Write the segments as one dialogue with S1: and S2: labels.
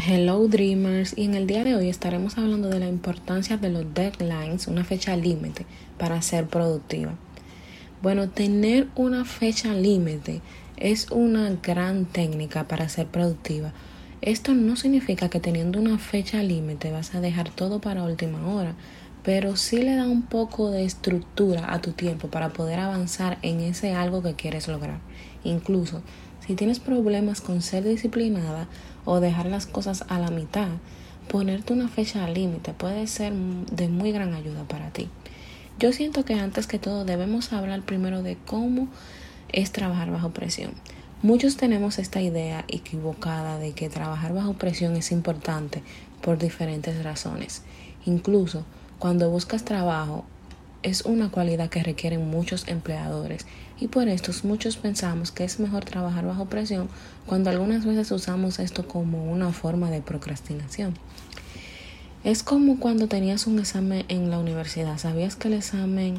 S1: Hello Dreamers y en el día de hoy estaremos hablando de la importancia de los deadlines, una fecha límite para ser productiva. Bueno, tener una fecha límite es una gran técnica para ser productiva. Esto no significa que teniendo una fecha límite vas a dejar todo para última hora, pero sí le da un poco de estructura a tu tiempo para poder avanzar en ese algo que quieres lograr. Incluso si tienes problemas con ser disciplinada o dejar las cosas a la mitad, ponerte una fecha límite puede ser de muy gran ayuda para ti. Yo siento que antes que todo debemos hablar primero de cómo es trabajar bajo presión. Muchos tenemos esta idea equivocada de que trabajar bajo presión es importante por diferentes razones. Incluso cuando buscas trabajo es una cualidad que requieren muchos empleadores y por esto muchos pensamos que es mejor trabajar bajo presión cuando algunas veces usamos esto como una forma de procrastinación. Es como cuando tenías un examen en la universidad, sabías que el examen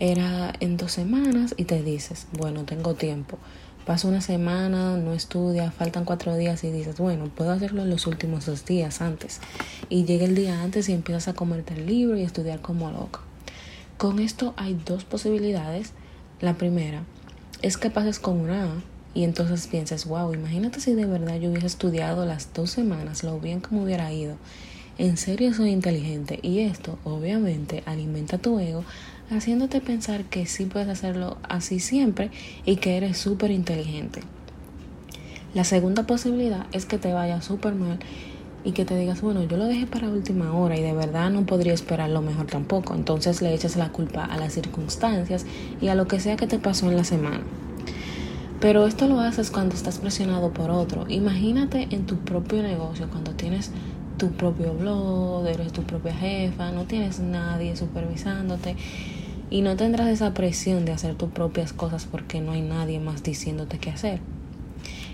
S1: era en dos semanas y te dices, bueno, tengo tiempo. Pasa una semana, no estudias, faltan cuatro días y dices, bueno, puedo hacerlo en los últimos dos días antes. Y llega el día antes y empiezas a comerte el libro y estudiar como loco. Con esto hay dos posibilidades. La primera es que pases con una A y entonces pienses, wow, imagínate si de verdad yo hubiese estudiado las dos semanas, lo bien me hubiera ido. En serio soy inteligente y esto obviamente alimenta tu ego haciéndote pensar que sí puedes hacerlo así siempre y que eres súper inteligente. La segunda posibilidad es que te vaya súper mal y que te digas, bueno, yo lo dejé para última hora y de verdad no podría esperar lo mejor tampoco. Entonces le echas la culpa a las circunstancias y a lo que sea que te pasó en la semana. Pero esto lo haces cuando estás presionado por otro. Imagínate en tu propio negocio, cuando tienes tu propio blog, eres tu propia jefa, no tienes nadie supervisándote y no tendrás esa presión de hacer tus propias cosas porque no hay nadie más diciéndote qué hacer.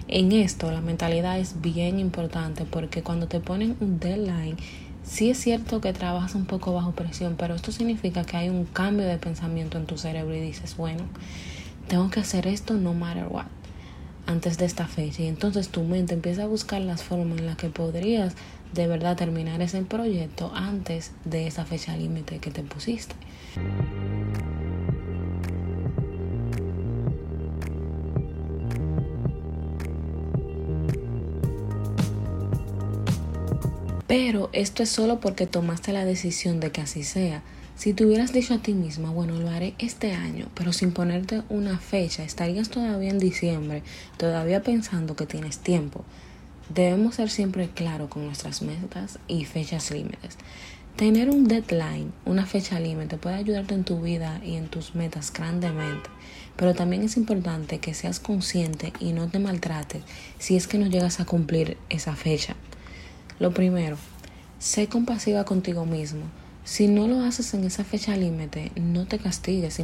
S1: En esto la mentalidad es bien importante porque cuando te ponen un deadline, sí es cierto que trabajas un poco bajo presión, pero esto significa que hay un cambio de pensamiento en tu cerebro y dices, bueno, tengo que hacer esto no matter what antes de esta fecha y entonces tu mente empieza a buscar las formas en las que podrías de verdad terminar ese proyecto antes de esa fecha límite que te pusiste. Pero esto es solo porque tomaste la decisión de que así sea. Si te hubieras dicho a ti misma, bueno, lo haré este año, pero sin ponerte una fecha, estarías todavía en diciembre, todavía pensando que tienes tiempo. Debemos ser siempre claros con nuestras metas y fechas límites. Tener un deadline, una fecha límite, puede ayudarte en tu vida y en tus metas grandemente, pero también es importante que seas consciente y no te maltrates si es que no llegas a cumplir esa fecha. Lo primero, sé compasiva contigo mismo. Si no lo haces en esa fecha límite, no te castigues,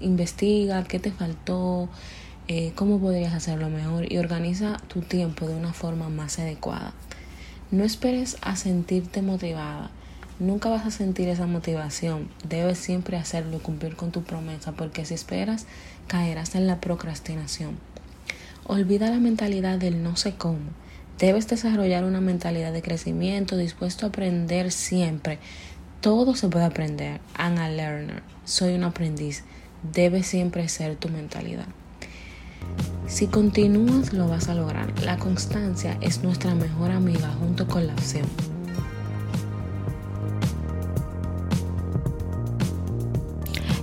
S1: investiga qué te faltó, eh, cómo podrías hacerlo mejor y organiza tu tiempo de una forma más adecuada. No esperes a sentirte motivada. Nunca vas a sentir esa motivación. Debes siempre hacerlo y cumplir con tu promesa porque si esperas caerás en la procrastinación. Olvida la mentalidad del no sé cómo. Debes desarrollar una mentalidad de crecimiento, dispuesto a aprender siempre. Todo se puede aprender. I'm a learner. Soy un aprendiz. Debe siempre ser tu mentalidad. Si continúas, lo vas a lograr. La constancia es nuestra mejor amiga junto con la acción.